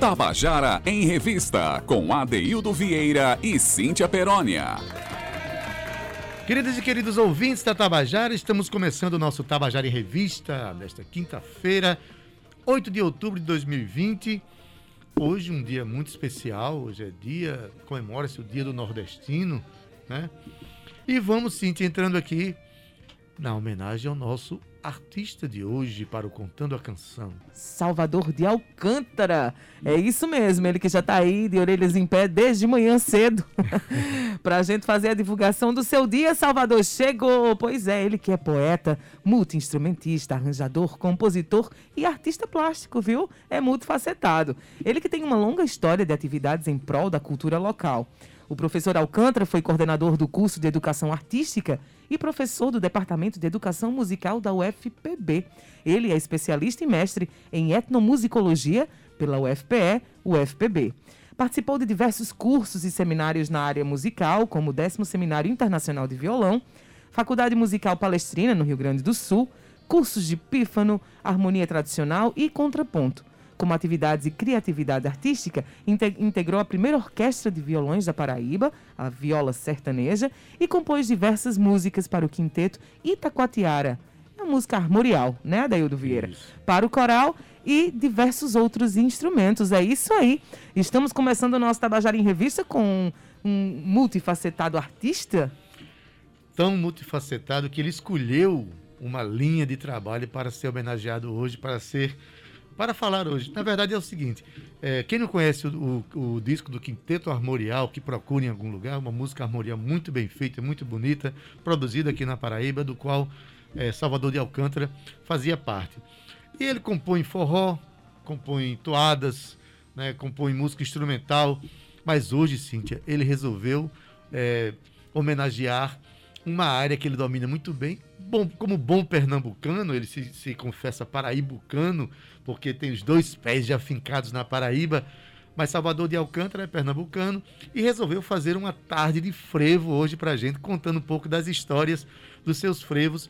Tabajara em Revista, com Adeildo Vieira e Cíntia Perónia. Queridas e queridos ouvintes da Tabajara, estamos começando o nosso Tabajara em Revista nesta quinta-feira, 8 de outubro de 2020. Hoje um dia muito especial, hoje é dia, comemora-se o dia do nordestino, né? E vamos, Cíntia, entrando aqui na homenagem ao nosso artista de hoje para o Contando a Canção. Salvador de Alcântara. É isso mesmo, ele que já está aí de orelhas em pé desde manhã cedo. para a gente fazer a divulgação do seu dia, Salvador chegou. Pois é, ele que é poeta, multi-instrumentista, arranjador, compositor e artista plástico, viu? É multifacetado. Ele que tem uma longa história de atividades em prol da cultura local. O professor Alcântara foi coordenador do curso de Educação Artística e professor do Departamento de Educação Musical da UFPB. Ele é especialista e mestre em etnomusicologia pela UFPE, UFPB. Participou de diversos cursos e seminários na área musical, como o 10 Seminário Internacional de Violão, Faculdade Musical Palestrina, no Rio Grande do Sul, cursos de pífano, harmonia tradicional e contraponto. Como atividades e criatividade artística, integrou a primeira orquestra de violões da Paraíba, a Viola Sertaneja, e compôs diversas músicas para o quinteto Itacoatiara, a música armorial, né, Adaildo Vieira? Isso. Para o coral e diversos outros instrumentos. É isso aí. Estamos começando o nosso Tabajara em Revista com um multifacetado artista. Tão multifacetado que ele escolheu uma linha de trabalho para ser homenageado hoje, para ser para falar hoje. Na verdade é o seguinte: é, quem não conhece o, o, o, disco do Quinteto Armorial, que procure em algum lugar, uma música armorial muito bem feita, muito bonita, produzida aqui na Paraíba, do qual é, Salvador de Alcântara fazia parte. E ele compõe forró, compõe toadas, né, compõe música instrumental, mas hoje, Cíntia, ele resolveu é, homenagear uma área que ele domina muito bem, bom, como bom pernambucano, ele se, se confessa paraibucano, porque tem os dois pés já fincados na Paraíba, mas Salvador de Alcântara é pernambucano e resolveu fazer uma tarde de frevo hoje pra gente, contando um pouco das histórias dos seus frevos.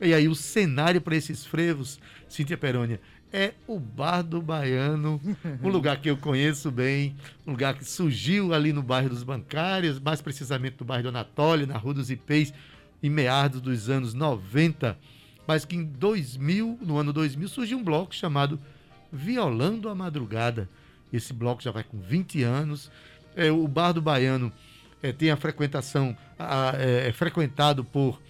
E aí o cenário para esses frevos, Cíntia Perônia, é o Bar do Baiano, um lugar que eu conheço bem, um lugar que surgiu ali no bairro dos Bancários, mais precisamente no bairro do Anatólia, na Rua dos Ipês, em meados dos anos 90, mas que em 2000, no ano 2000, surgiu um bloco chamado Violando a Madrugada. Esse bloco já vai com 20 anos. É, o Bar do Baiano é, tem a frequentação, a, é, é frequentado por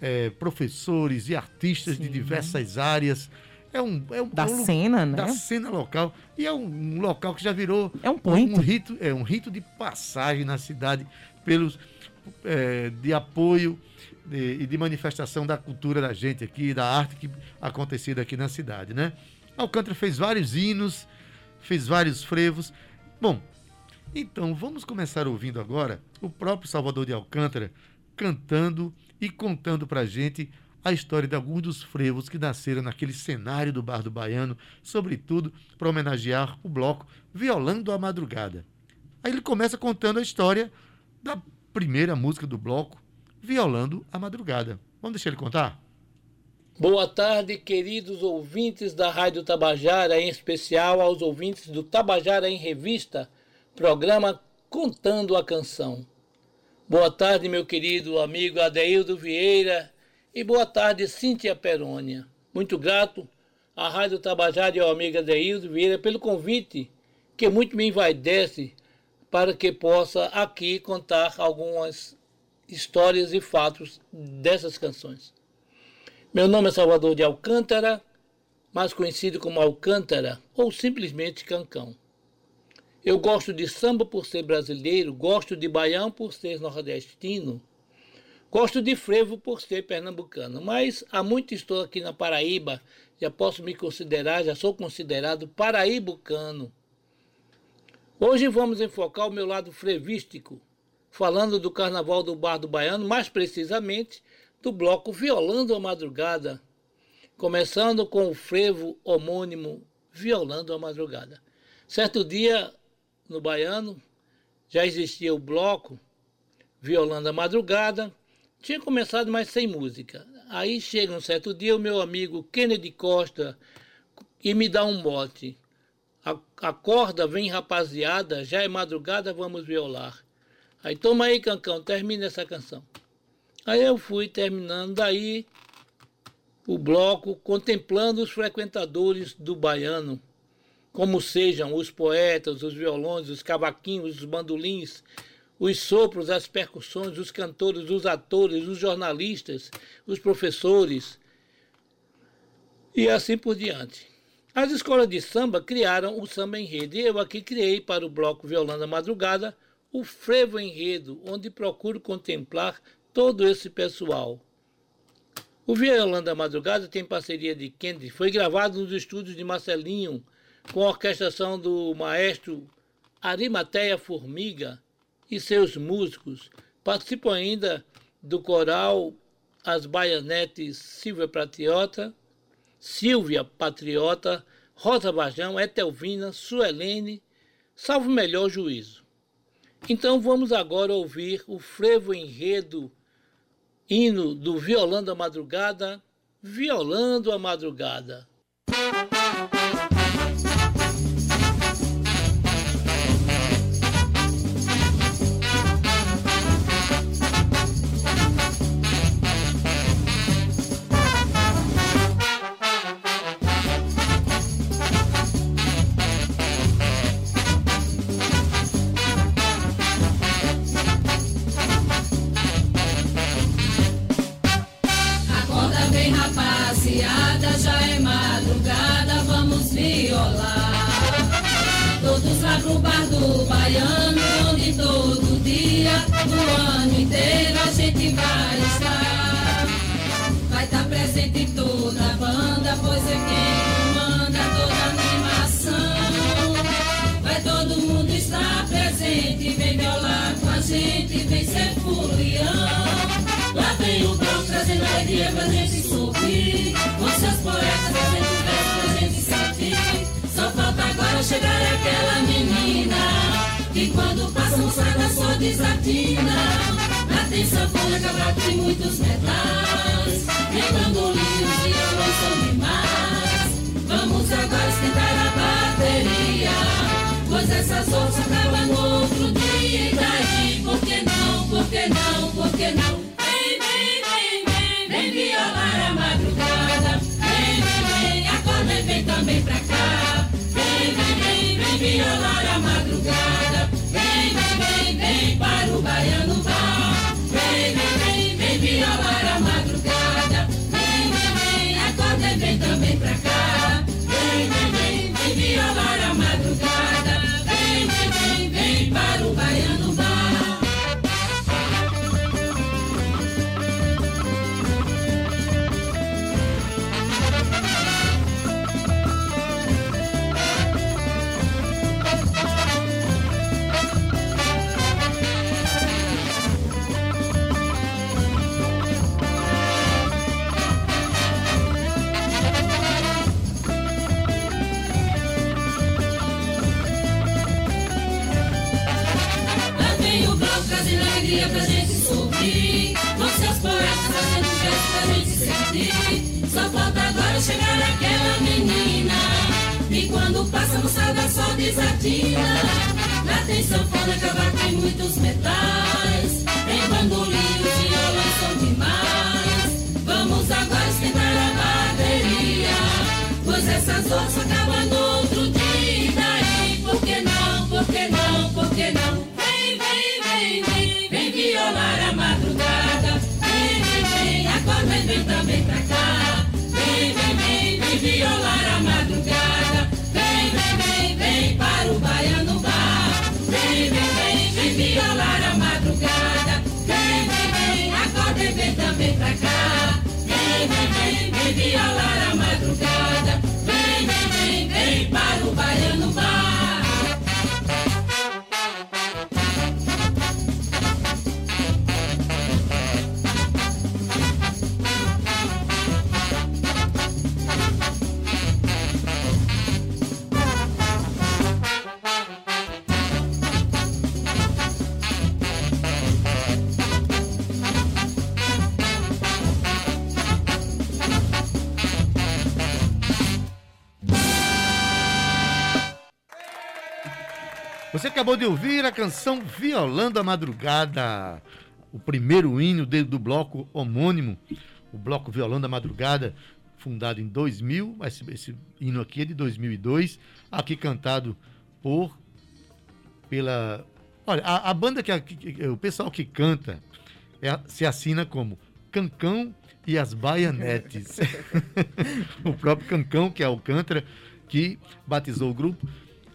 é, professores e artistas Sim. de diversas áreas. É um, é um, da um, cena, né? Da cena local. E é um, um local que já virou é um, point. um rito, é um rito de passagem na cidade pelos é, de apoio e de, de, manifestação da cultura da gente aqui, da arte que acontecida aqui na cidade, né? Alcântara fez vários hinos, fez vários frevos. Bom, então vamos começar ouvindo agora o próprio Salvador de Alcântara cantando e contando pra gente a história de alguns dos frevos que nasceram naquele cenário do Bar do Baiano, sobretudo para homenagear o bloco Violando a Madrugada. Aí ele começa contando a história da primeira música do bloco, Violando a Madrugada. Vamos deixar ele contar? Boa tarde, queridos ouvintes da Rádio Tabajara, em especial aos ouvintes do Tabajara em Revista, programa Contando a Canção. Boa tarde, meu querido amigo Adeildo Vieira e boa tarde, Cíntia Perônia. Muito grato à Rádio Tabajara e ao amigo Adeildo Vieira pelo convite que muito me envaidece para que possa aqui contar algumas histórias e fatos dessas canções. Meu nome é Salvador de Alcântara, mais conhecido como Alcântara ou simplesmente Cancão. Eu gosto de samba por ser brasileiro, gosto de baião por ser nordestino, gosto de frevo por ser pernambucano, mas há muito estou aqui na Paraíba, já posso me considerar, já sou considerado paraíbucano. Hoje vamos enfocar o meu lado frevístico, falando do Carnaval do Bar do Baiano, mais precisamente do bloco Violando a Madrugada, começando com o frevo homônimo Violando a Madrugada. Certo dia, no Baiano, já existia o bloco Violando a Madrugada, tinha começado, mas sem música. Aí chega um certo dia o meu amigo Kennedy Costa e me dá um mote. Acorda, vem rapaziada, já é madrugada, vamos violar. Aí toma aí, Cancão, termina essa canção. Aí eu fui terminando, daí o bloco contemplando os frequentadores do baiano, como sejam os poetas, os violões, os cavaquinhos, os bandolins, os sopros, as percussões, os cantores, os atores, os jornalistas, os professores e assim por diante. As escolas de samba criaram o samba enredo e eu aqui criei para o bloco Violando a Madrugada o frevo enredo, onde procuro contemplar todo esse pessoal. O Violão da Madrugada tem parceria de Kennedy, foi gravado nos estúdios de Marcelinho, com a orquestração do maestro Arimateia Formiga e seus músicos. Participam ainda do coral As Baianetes Silvia Patriota, Silvia Patriota, Rosa Bajão, Etelvina, Suelene, salvo melhor juízo. Então vamos agora ouvir o frevo enredo hino do Violando a Madrugada, Violando a Madrugada. Assembleia pra gente subir. Com seus poetas fazendo verso pra gente sentir. Só falta agora chegar aquela menina. Que quando passa moçada só desatina. Na terça folha cabra tem muitos metais. Nem bandolinhos e violões são demais. Vamos agora esquentar a bateria. Pois essas outras acabam no outro dia. E tá daí, por que não, por que não, por que não? vem pra cá. Vem, vem, vem, vem violar a madrugada. Vem, vem, vem, vem para o baiano vá, Vem, vem, vem, vem violar a desatina. Lá tem sanfona, cavaco e muitos metais. Tem bandolim, os violões são demais. Vamos agora esquentar a bateria, pois essas onças Alegría para mí. Acabou de ouvir a canção Violando a Madrugada, o primeiro hino do bloco homônimo, o bloco Violando a Madrugada, fundado em 2000, esse, esse hino aqui é de 2002, aqui cantado por pela olha a, a banda que, que, o pessoal que canta é, se assina como Cancão e as Baianetes. o próprio Cancão, que é Alcântara, que batizou o grupo.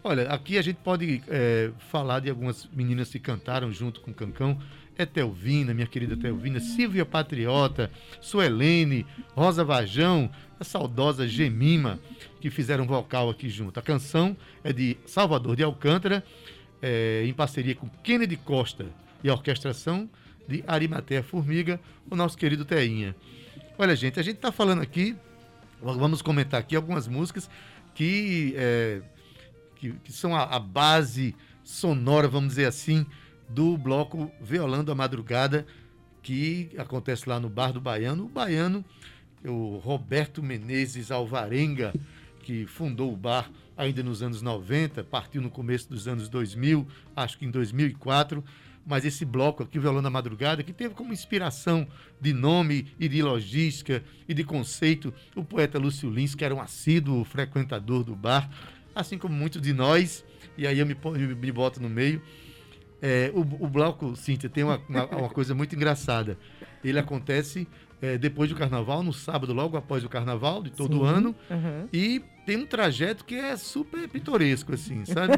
Olha, aqui a gente pode é, falar de algumas meninas que cantaram junto com o Cancão. É Telvina, minha querida Telvina, Silvia Patriota, Suelene, Rosa Vajão, a saudosa Gemima, que fizeram vocal aqui junto. A canção é de Salvador de Alcântara, é, em parceria com Kennedy Costa e a orquestração de Arimatea Formiga, o nosso querido Teinha. Olha, gente, a gente está falando aqui, vamos comentar aqui algumas músicas que é, que, que são a, a, base sonora, vamos dizer assim, do bloco Violando a Madrugada, que acontece lá no Bar do Baiano. O Baiano, o Roberto Menezes Alvarenga, que fundou o bar ainda nos anos 90, partiu no começo dos anos 2000, acho que em 2004 mas esse bloco aqui, Violando a Madrugada, que teve como inspiração de nome e de logística e de conceito o poeta Lúcio Lins, que era um assíduo frequentador do bar assim como muitos de nós, e aí eu me, me boto no meio. É, o, o, bloco, Cíntia, tem uma, uma, uma, coisa muito engraçada. Ele acontece é, depois do carnaval, no sábado, logo após o carnaval de todo Sim, ano. Uhum. E tem um trajeto que é super pitoresco, assim, sabe?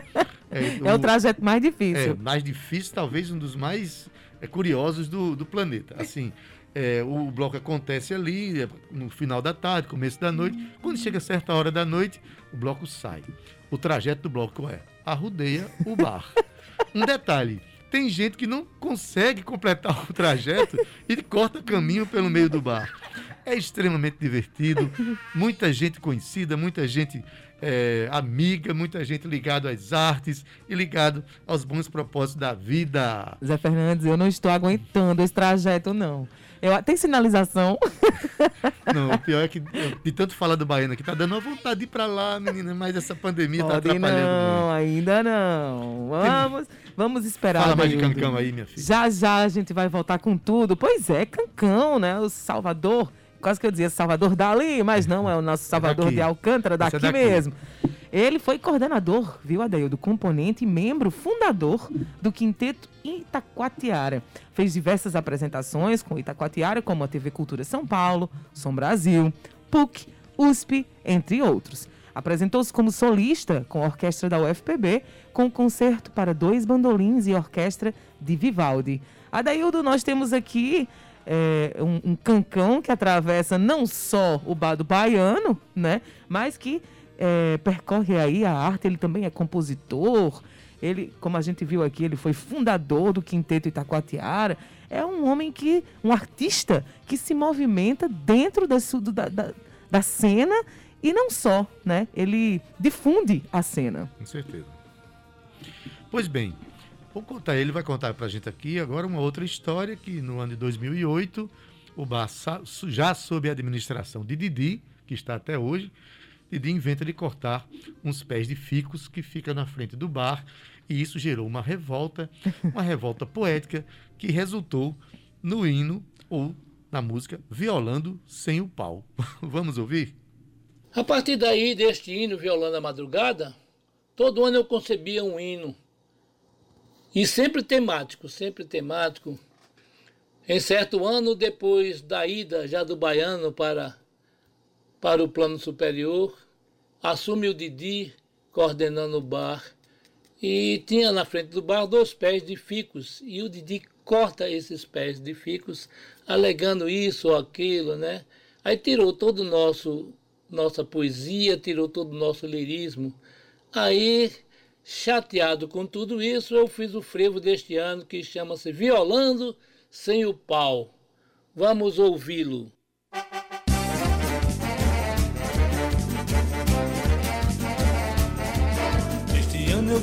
É, o, é o trajeto mais difícil. É, mais difícil, talvez um dos mais é, curiosos do, do planeta. Assim, é, o bloco acontece ali, é, no final da tarde, começo da noite. Quando chega certa hora da noite, o bloco sai. O trajeto do bloco é arrudeia o bar. Um detalhe, tem gente que não consegue completar o trajeto e corta caminho pelo meio do bar. É extremamente divertido, muita gente conhecida, muita gente é, amiga, muita gente ligada às artes e ligado aos bons propósitos da vida. Zé Fernandes, eu não estou aguentando esse trajeto, não. Eu, tem sinalização? Não, o pior é que de tanto falar do baiano aqui, tá dando uma vontade de ir pra lá, menina, mas essa pandemia tá Pode tá atrapalhando não, muito. ainda não. Vamos, vamos esperar. Fala mais de Cancão aí, minha filha. Já já a gente vai voltar com tudo. Pois é, Cancão, né? O Salvador quase que eu dizia Salvador dali, mas não, é o nosso é Salvador é de Alcântara, daqui, é daqui, mesmo. Ele foi coordenador, viu, Adail, do componente e membro fundador do Quinteto Itacoatiara. Fez diversas apresentações com Itacoatiara, como a TV Cultura São Paulo, Som Brasil, PUC, USP, entre outros. Apresentou-se como solista com a orquestra da UFPB, com concerto para dois bandolins e orquestra de Vivaldi. Adaildo, nós temos aqui é, um, um, cancão que atravessa não só o Bado Baiano, né, mas que é, percorre aí a arte, ele também é compositor, ele, como a gente viu aqui, ele foi fundador do Quinteto Itacoatiara, é um homem que, um artista que se movimenta dentro da, da, da, cena e não só, né, ele difunde a cena. Com certeza. Pois bem, Vou contar, ele vai contar para a gente aqui agora uma outra história que no ano de 2008 o bar já sob a administração de Didi, que está até hoje, Didi inventa de cortar uns pés de ficos que fica na frente do bar e isso gerou uma revolta, uma revolta poética que resultou no hino ou na música Violando sem o pau. Vamos ouvir? A partir daí, deste hino Violando a Madrugada, todo ano eu concebia um hino e sempre temático, sempre temático. Em certo ano, depois da ida já do baiano para, para o plano superior, assume o Didi coordenando o bar. E tinha na frente do bar dois pés de ficos. E o Didi corta esses pés de ficos, alegando isso ou aquilo, né? Aí tirou todo o nosso nossa poesia, tirou todo o nosso lirismo. Aí Chateado com tudo isso, eu fiz o frevo deste ano que chama-se Violando Sem o Pau. Vamos ouvi-lo.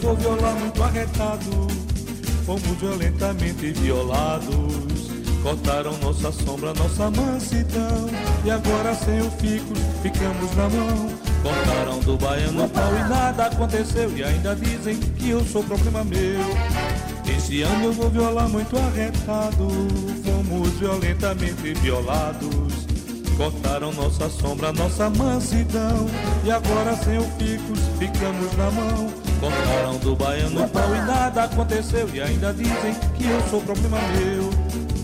Vou violar muito arretado. Fomos violentamente violados. Cortaram nossa sombra, nossa mansidão. E agora sem o fico, ficamos na mão Cortaram do baiano pau e nada aconteceu. E ainda dizem que eu sou problema meu. Esse ano eu vou violar muito arretado. Fomos violentamente violados. Cortaram nossa sombra, nossa mansidão. E agora sem o ficos ficamos na mão. Cortaram do baiano pau e nada aconteceu. E ainda dizem que eu sou problema meu.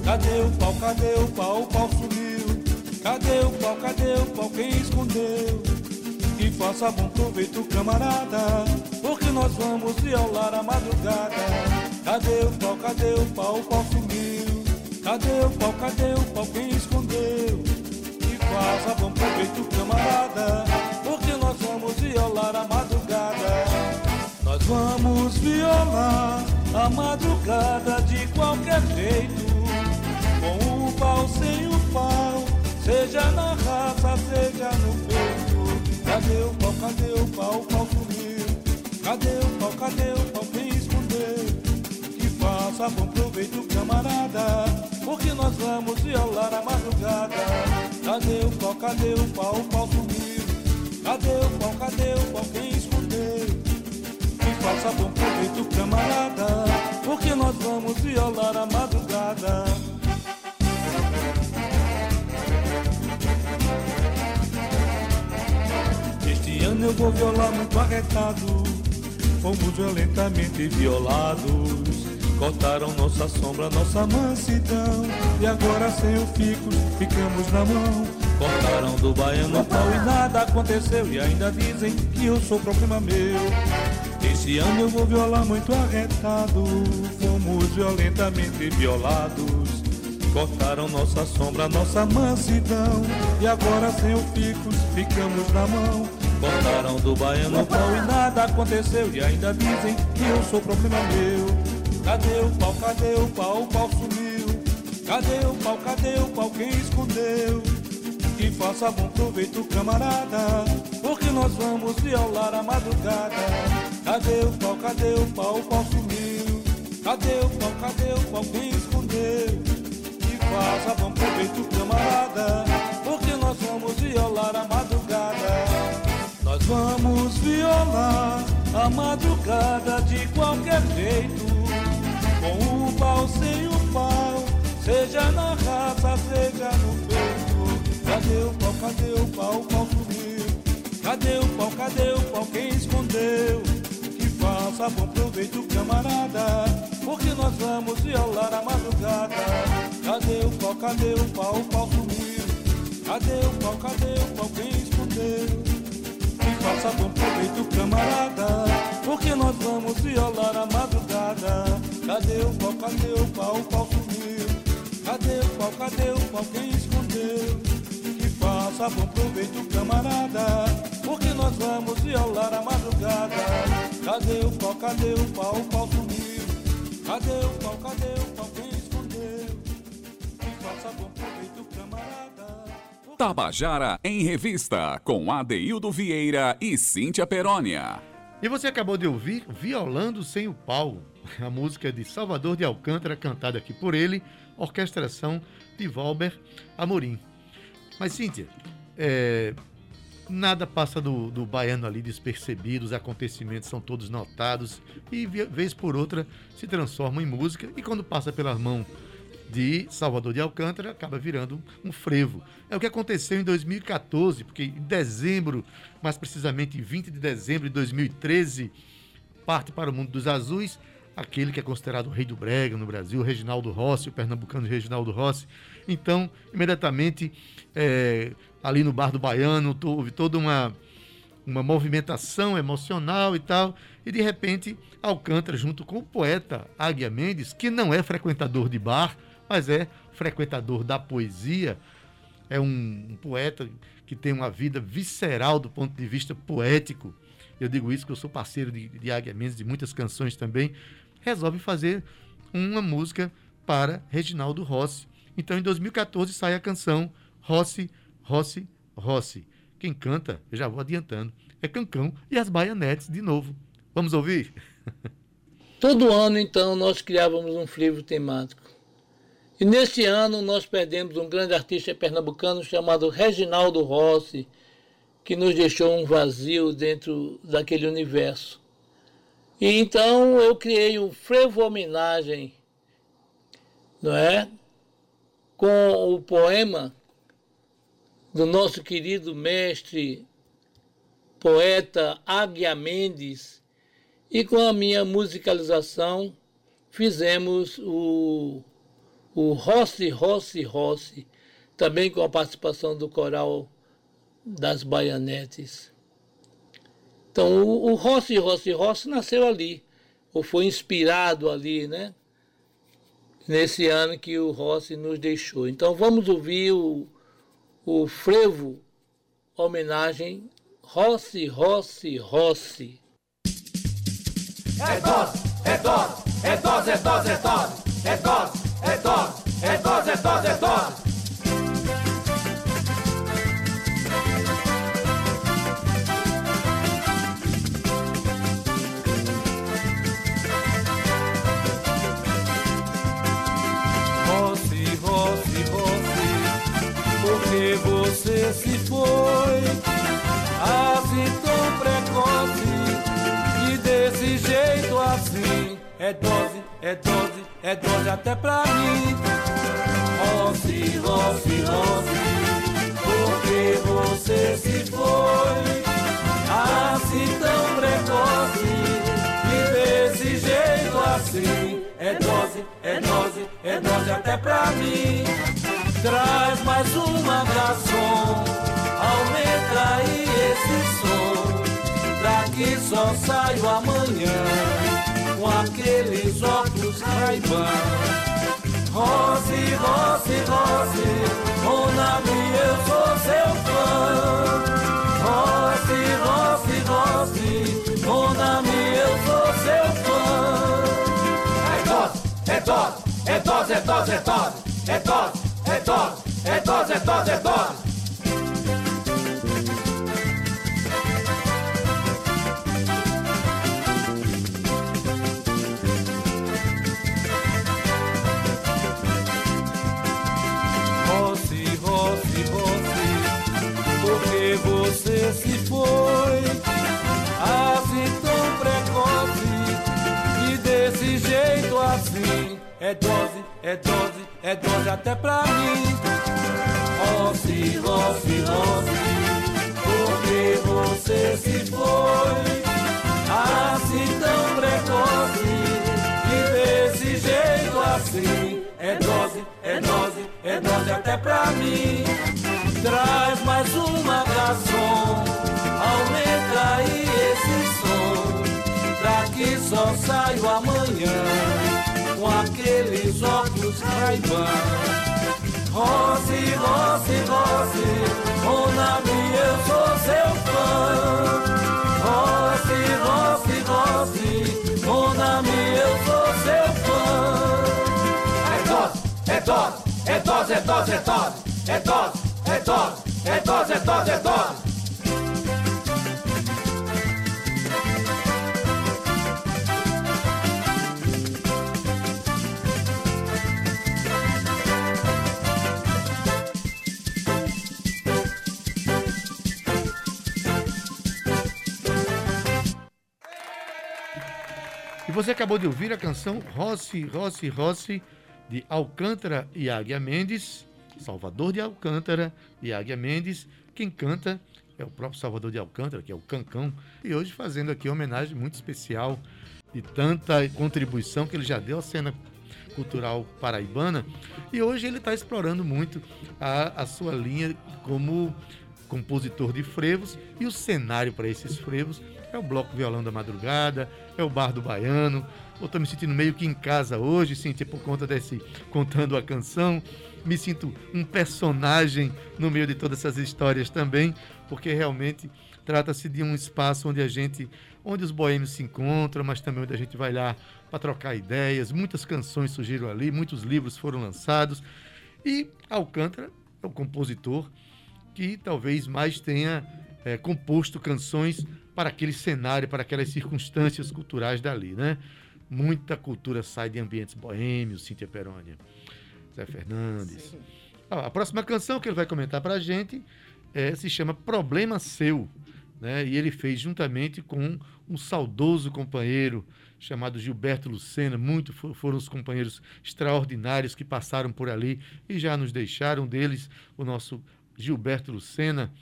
Cadê o pau, cadê o pau, o pau sumiu. Cadê o pau, cadê o pau, quem escondeu? Que faça bom proveito, camarada. Porque nós vamos violar a madrugada. Cadê o pau, cadê o pau, o pau sumiu. Cadê o pau, cadê o pau, quem escondeu? faça bom proveito, camarada, porque nós vamos violar a madrugada. Vamos violar a madrugada de qualquer jeito, com o pau, sem o pau, seja na raça, seja no peito. Cadê o pau, cadê o pau, o pau sumiu? Cadê o pau, cadê o pau, quem escondeu? Que faça bom proveito, camarada, porque nós vamos violar a madrugada. Cadê o pau, cadê o pau, o pau sumiu Cadê o pau, cadê o pau, quem escondeu faça bom proveito, camarada Porque nós vamos violar a madrugada. Este ano eu vou violar muito arretado Fomos violentamente violados. Cortaram nossa sombra, nossa mansidão E agora sem o fico ficamos na mão. Cortaram do baiano pau e nada aconteceu E ainda dizem que eu sou problema meu Esse ano eu vou violar muito arretado. Fomos violentamente violados. Cortaram nossa sombra, nossa mansidão. E agora sem o fico ficamos na mão. Cortaram do baiano pau e nada aconteceu. E ainda dizem que eu sou problema meu. Cadê o pau, cadê o pau, o pau sumiu. Cadê o pau, cadê o pau, quem escondeu? Que faça bom proveito, camarada Porque nós vamos violar a madrugada Cadê o pau, cadê o pau, o pau sumiu Cadê o pau, cadê o pau, quem escondeu Que faça bom proveito, camarada Porque nós vamos violar a madrugada Nós vamos violar a madrugada de qualquer jeito com o pau, sem o pau, seja na raça, seja no peito. Cadê o pau, cadê o pau, o pau sumiu? Cadê o pau, cadê o pau, quem escondeu? Faça bom proveito, camarada, porque nós vamos violar a madrugada. Cadê o pau, cadê o pau, o pau sumiu? Cadê o pau, cadê o pau, quem escondeu? Que faça bom proveito, camarada, porque nós vamos violar a madrugada. Cadê o pau, cadê o pau, o pau sumiu Cadê o pau, cadê o pau, quem escondeu faça bom proveito, camarada. Porque nós vamos violar a madrugada. Cadê o pau, cadê o pau, o pau sumiu. Cadê o pau, cadê o pau, quem escondeu? Que faça bom proveito, camarada. Tabajara em Revista, com Adeildo Vieira e Cíntia Perónia. E você acabou de ouvir Violando Sem o Pau, a música de Salvador de Alcântara, cantada aqui por ele, orquestração de Valber Amorim. Mas, Cíntia, é, nada passa do, do, baiano ali despercebido, os acontecimentos são todos notados e, vez por outra, se transformam em música e quando passa pelas mãos de Salvador de Alcântara acaba virando um frevo. É o que aconteceu em 2014, porque em dezembro, mais precisamente em 20 de dezembro de 2013, parte para o mundo dos azuis aquele que é considerado o rei do brega no Brasil, Reginaldo Rossi, o pernambucano Reginaldo Rossi. Então, imediatamente, é, ali no Bar do Baiano, houve toda uma, uma movimentação emocional e tal, e de repente, Alcântara, junto com o poeta Águia Mendes, que não é frequentador de bar, mas é frequentador da poesia, é um, um poeta que tem uma vida visceral do ponto de vista poético, eu digo isso porque eu sou parceiro de, de Águia Mendes, de muitas canções também, resolve fazer uma música para Reginaldo Rossi. Então, em 2014, sai a canção Rossi, Rossi, Rossi. Quem canta, eu já vou adiantando, é Cancão e as Baianetes de novo. Vamos ouvir? Todo ano, então, nós criávamos um livro temático. E neste ano nós perdemos um grande artista pernambucano chamado Reginaldo Rossi, que nos deixou um vazio dentro daquele universo. E então eu criei um frevo homenagem, não é? Com o poema do nosso querido mestre poeta Águia Mendes e com a minha musicalização fizemos o, o Rossi, Rossi, Rossi, também com a participação do coral das Baianetes. Então, o, o Rossi, Rossi, Rossi nasceu ali, ou foi inspirado ali, né? Nesse ano que o Rossi nos deixou. Então, vamos ouvir o, o frevo homenagem Rossi, Rossi, Rossi. É dose, é dose, é dose, é dose, é dose, é dose, é dose, é dose, é dose, é. Se foi assim tão precoce e desse jeito assim é dose, é dose, é dose até pra mim. Rossi, Rossi, Rossi, porque você se foi assim tão precoce e desse jeito assim é dose, é dose, é dose até pra mim. Traz mais uma garçom, aumenta aí esse som. Daqui só saio amanhã com aqueles óculos Ray-Ban. Rose, Rose, Rose, Monami, eu sou seu fã. Rose, Rose, Rose, Monami, eu sou seu fã. É dose, é dose, é dose, é dose, é dose, é dose, dose, é dose, é dose, é dose. Você se foi assim tão precoce e desse jeito assim é dose, é dose, é dose até pra mim. Rossi, Rossi, Rossi, porque você se foi assim tão precoce e desse jeito assim é dose, é dose, é dose até pra mim. Traz mais uma garçom, aumenta aí esse som. Daqui só saio amanhã com aqueles óculos Ray-Ban. Rose, Rose, Rose, Monami, eu sou seu fã. Rose, Rose, Rose, Monami, eu sou seu fã. É dose, é dose, é dose, é dose, é dose, é dose, é dose, é dose, é dose, é dose. Você acabou de ouvir a canção Rossi, Rossi, Rossi, de Alcântara e Águia Mendes, Salvador de Alcântara e Águia Mendes. Quem canta é o próprio Salvador de Alcântara, que é o Cancão. E hoje fazendo aqui uma homenagem muito especial de tanta contribuição que ele já deu à cena cultural paraibana. E hoje ele está explorando muito a, a sua linha como compositor de frevos e o cenário para esses frevos é o Bloco Violão da Madrugada, é o Bar do Baiano. Eu estou me sentindo meio que em casa hoje, Cíntia, por conta desse Contando a Canção. Me sinto um personagem no meio de todas essas histórias também, porque realmente trata-se de um espaço onde a gente, onde os boêmios se encontram, mas também onde a gente vai lá para trocar ideias. Muitas canções surgiram ali, muitos livros foram lançados. E Alcântara é o compositor que talvez mais tenha é, composto canções para aquele cenário, para aquelas circunstâncias culturais dali, né? Muita cultura sai de ambientes boêmios, Cíntia Perônia, Zé Fernandes. Ah, a próxima canção que ele vai comentar para a gente é, se chama Problema Seu. Né? E ele fez juntamente com um saudoso companheiro chamado Gilberto Lucena, muito foram os companheiros extraordinários que passaram por ali e já nos deixaram deles, o nosso Gilberto Lucena.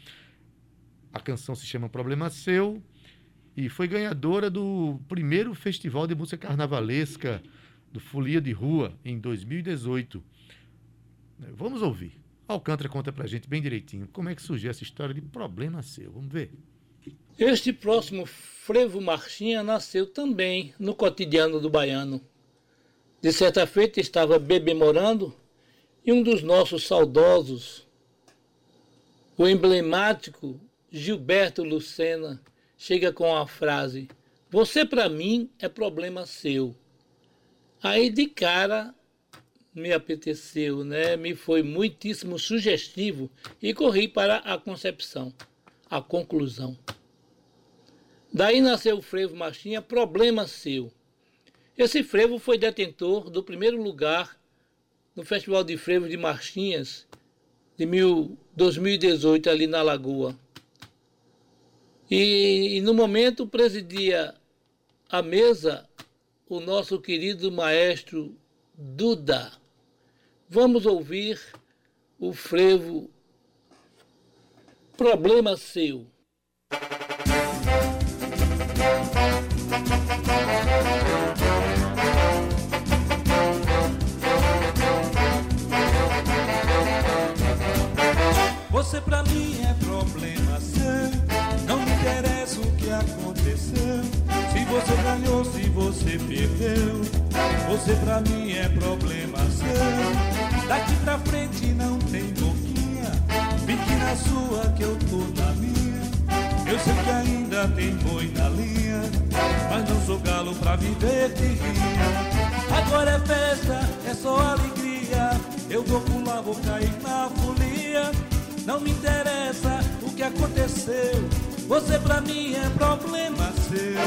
A canção se chama Problema Seu e foi ganhadora do primeiro Festival de Música Carnavalesca do Folia de Rua em 2018. Vamos ouvir. Alcântara conta pra gente bem direitinho como é que surgiu essa história de Problema Seu. Vamos ver. Este próximo frevo Marchinha nasceu também no cotidiano do baiano. De certa feita estava bebemorando e um dos nossos saudosos, o emblemático Gilberto Lucena, chega com a frase: Você para mim é problema seu. Aí de cara me apeteceu, né? Me foi muitíssimo sugestivo e corri para a concepção, a conclusão. Daí nasceu o frevo Machinha, problema seu. Esse frevo foi detentor do primeiro lugar no Festival de Frevos de Marchinhas de 2018 ali na Lagoa. E, e no momento presidia a mesa o nosso querido maestro Duda. Vamos ouvir o frevo Problema Seu. Você pra mim é problema seu. Se você ganhou, se você perdeu. Você pra mim é problema seu. Daqui pra frente não tem boquinha. Fique na sua que eu tô na minha. Eu sei que ainda tem boi na linha. Mas não sou galo pra viver de ria. Agora é festa, é só alegria. Eu vou pular, vou cair na folia. Não me interessa o que aconteceu. Você pra mim é problema seu.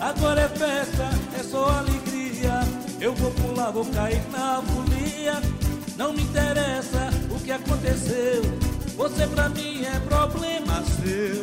Agora é festa, é só alegria. Eu vou pular, vou cair na folia. Não me interessa o que aconteceu. Você pra mim é problema seu.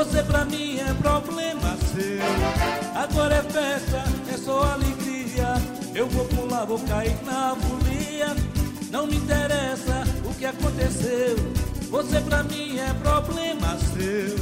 Você pra mim é problema seu. Agora é festa, é só alegria. Eu vou pular, vou cair na folia. Não me interessa o que aconteceu. Você pra mim é problema seu.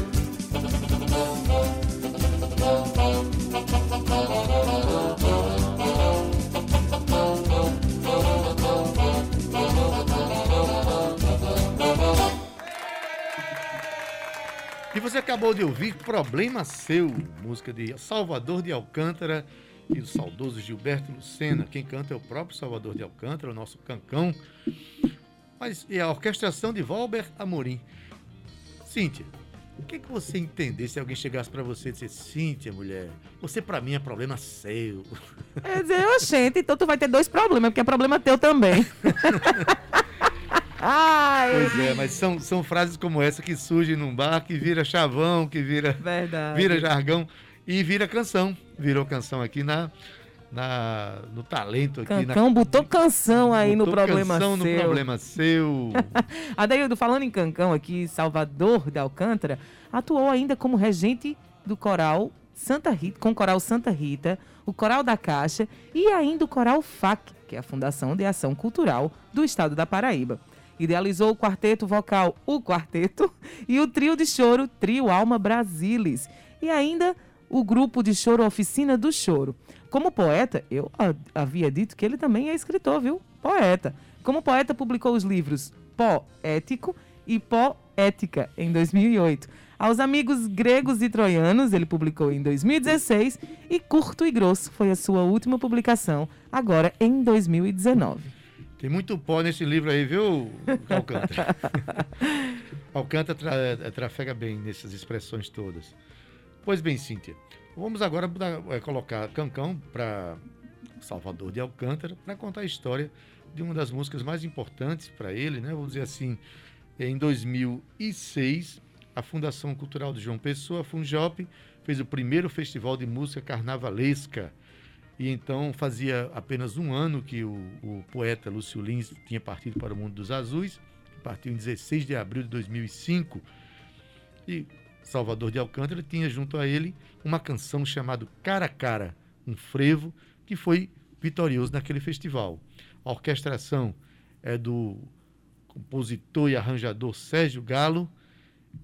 E você acabou de ouvir Problema Seu, música de Salvador de Alcântara e o saudoso Gilberto Lucena. Quem canta é o próprio Salvador de Alcântara, o nosso cancão. Mas e a orquestração de Valber Amorim. Cíntia, o que, que você entender se alguém chegasse para você e dissesse, Cíntia, mulher, você para mim é problema seu. É dizer, oxente, então tu vai ter dois problemas, porque é problema teu também. Ai. Pois é, mas são, são frases como essa que surgem num bar, que vira chavão, que vira, Verdade. vira jargão e vira canção. Virou canção aqui na, na, no talento aqui. Cancão na, botou canção aí no problema canção seu. no problema seu. Adaildo, falando em Cancão aqui, Salvador de Alcântara, atuou ainda como regente do coral Santa Rita, com o coral Santa Rita, o coral da Caixa e ainda o coral FAC, que é a Fundação de Ação Cultural do Estado da Paraíba. Idealizou o quarteto vocal O Quarteto e o trio de choro Trio Alma Brasilis. E ainda o grupo de choro Oficina do Choro. Como poeta, eu havia dito que ele também é escritor, viu? Poeta. Como poeta, publicou os livros Pó Ético e Pó Ética, em 2008. Aos Amigos Gregos e Troianos, ele publicou em 2016. E Curto e Grosso foi a sua última publicação, agora em 2019. Tem muito pó nesse livro aí, viu, Alcântara? Alcântara tra eh, trafega bem nessas expressões todas. Pois bem, Cíntia, vamos agora é, colocar Cancão para Salvador de Alcântara para contar a história de uma das músicas mais importantes para ele, né? Vamos dizer assim, em 2006, a Fundação Cultural de João Pessoa, a Funjop, fez o primeiro festival de música carnavalesca. E então fazia apenas um ano que o, o poeta Lúcio Lins tinha partido para o mundo dos azuis, partiu em 16 de abril de 2005. E Salvador de Alcântara tinha junto a ele uma canção chamada Cara a Cara, um frevo que foi vitorioso naquele festival. A orquestração é do compositor e arranjador Sérgio Galo.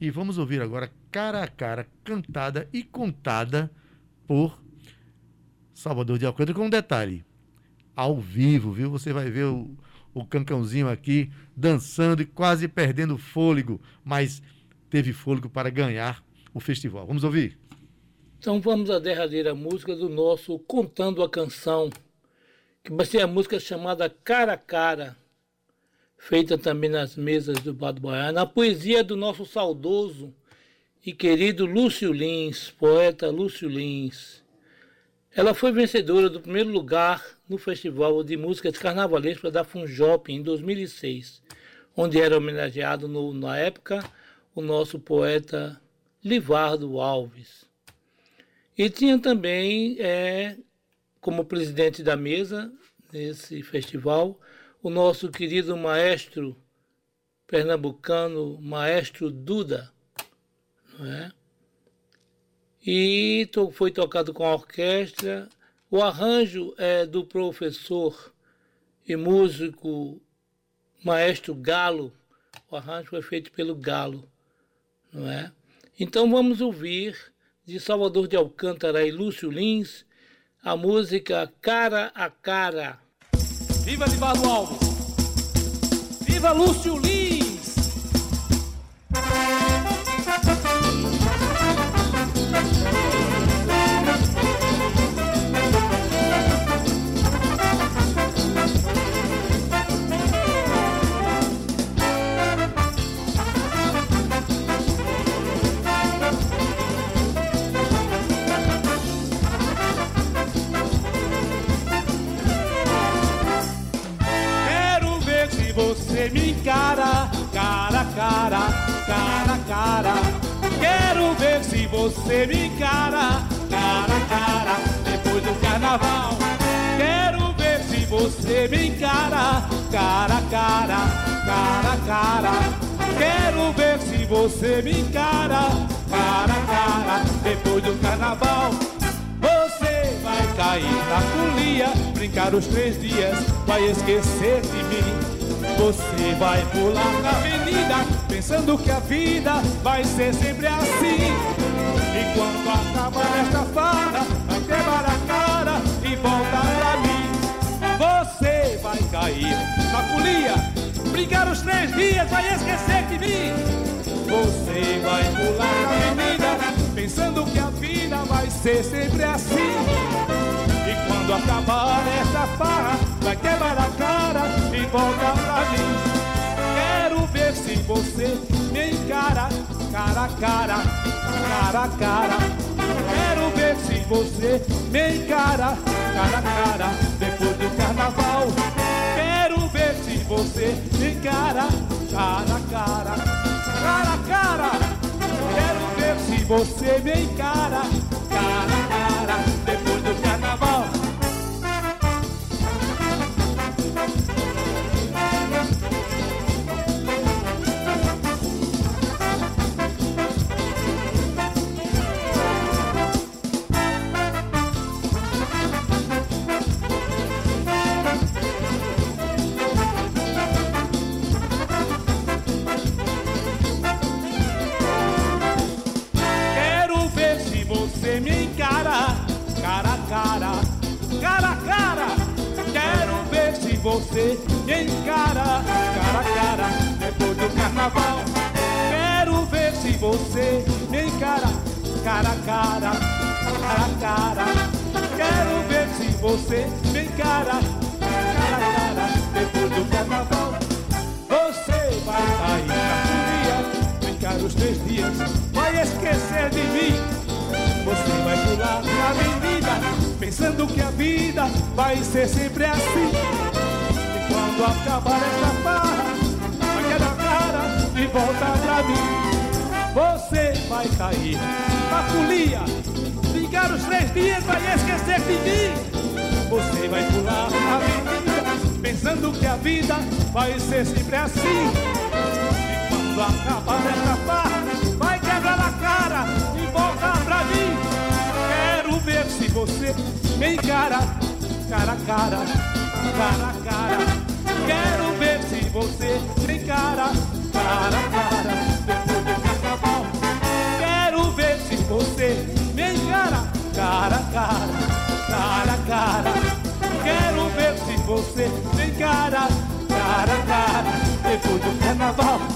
E vamos ouvir agora Cara a Cara, cantada e contada por Salvador de Alcântara, com um detalhe: ao vivo, viu? Você vai ver o, o Cancãozinho aqui dançando e quase perdendo fôlego, mas teve fôlego para ganhar o festival. Vamos ouvir? Então vamos à derradeira música do nosso Contando a Canção, que vai ser a música chamada Cara a Cara, feita também nas mesas do Bado Baiano, a poesia do nosso saudoso e querido Lúcio Lins, poeta Lúcio Lins. Ela foi vencedora do primeiro lugar no Festival de Músicas Carnavalescas da Funjop em 2006, onde era homenageado no, na época o nosso poeta Livardo Alves. E tinha também, é, como presidente da mesa nesse festival, o nosso querido maestro pernambucano, maestro Duda, não é? E foi tocado com a orquestra. O arranjo é do professor e músico maestro Galo. O arranjo foi feito pelo Galo, não é? Então vamos ouvir de Salvador de Alcântara e Lúcio Lins, a música Cara a Cara. Viva Livardo Alves! Viva Lúcio Lins! Me encara, cara cara, cara cara. Quero ver se você me encara, cara cara, depois do carnaval. Quero ver se você me encara, cara cara, cara cara. Quero ver se você me encara, cara cara, depois do carnaval. Você vai cair na folia, brincar os três dias, vai esquecer de mim. Você vai pular na avenida, pensando que a vida vai ser sempre assim. E quando acabar esta farra, vai quebrar a cara e voltar pra mim. Você vai cair na folia, brincar os três dias, vai esquecer de mim. Você vai pular na avenida, pensando que a vida vai ser sempre assim. E quando acabar esta farra, vai quebrar a cara e volta pra mim. Quero ver se você me encara, cara a cara, cara a cara. Quero ver se você me encara, cara a cara, depois do carnaval. Quero ver se você me encara, cara a cara, cara a cara. Quero ver se você me encara, você me encara, cara a cara, depois do carnaval. você me encara, cara a cara, cara a cara. Quero ver se você encara, cara a cara. Depois do carnaval, você vai cair na folia, brincar os três dias, vai esquecer de mim. Você vai pular na avenida, pensando que a vida vai ser sempre assim. Quando acabar essa farra, vai quebrar a cara e volta pra mim. Você vai cair na folia, brincar os três dias, vai esquecer de mim. Você vai pular na avenida, pensando que a vida vai ser sempre assim. E quando acabar essa farra, vai quebrar a cara e voltar pra mim. Quero ver se você me encara, cara a cara, cara a cara. Quero ver se você me encara, cara a cara. Depois do carnaval, quero ver se você me encara, cara a cara, cara a cara. Quero ver se você me encara, cara a cara. Depois do carnaval.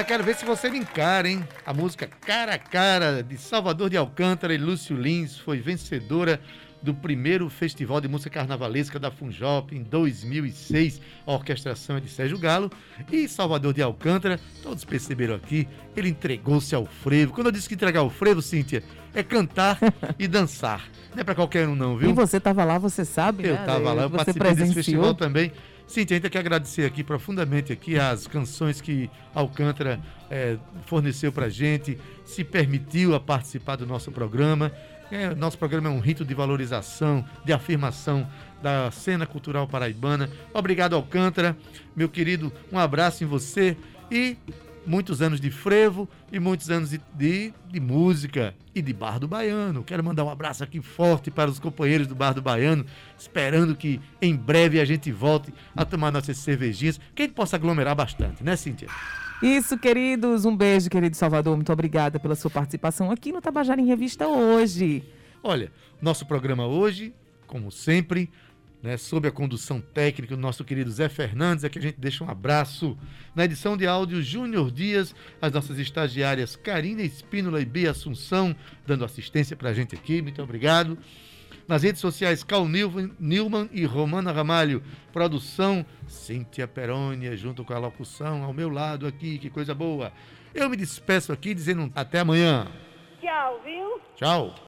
É, quero ver se você me encara, hein? A música Cara a Cara, de Salvador de Alcântara e Lúcio Lins, foi vencedora do primeiro Festival de Música Carnavalesca da Funjop em 2006. A orquestração é de Sérgio Galo. E Salvador de Alcântara, todos perceberam aqui, ele entregou-se ao frevo. Quando eu disse que entregar o frevo, Cíntia, é cantar e dançar. Não é pra qualquer um não, viu? E você tava lá, você sabe, Eu né? estava lá, eu você participei desse presenciou. festival também. Gente tem que agradecer aqui profundamente aqui as canções que Alcântara eh, forneceu pra gente, se permitiu a participar do nosso programa. É, nosso programa é um rito de valorização, de afirmação da cena cultural paraibana. Obrigado, Alcântara. Meu querido, um abraço em você e muitos anos de frevo e muitos anos de, de, de música e de Bar do Baiano. Quero mandar um abraço aqui forte para os companheiros do Bar do Baiano, esperando que em breve a gente volte a tomar nossas cervejinhas, que a gente possa aglomerar bastante, né, Cíntia? Isso, queridos. Um beijo, querido Salvador. Muito obrigada pela sua participação aqui no Tabajara em Revista hoje. Olha, nosso programa hoje, como sempre, né, sob a condução técnica do nosso querido Zé Fernandes, aqui a gente deixa um abraço. Na edição de áudio, Júnior Dias, as nossas estagiárias Karina Espínola e Bia Assunção, dando assistência pra gente aqui, muito obrigado. Nas redes sociais, Cal Nilman e Romana Ramalho. Produção, Cíntia Perônia, junto com a locução ao meu lado aqui, que coisa boa. Eu me despeço aqui dizendo até amanhã. Tchau, viu? Tchau.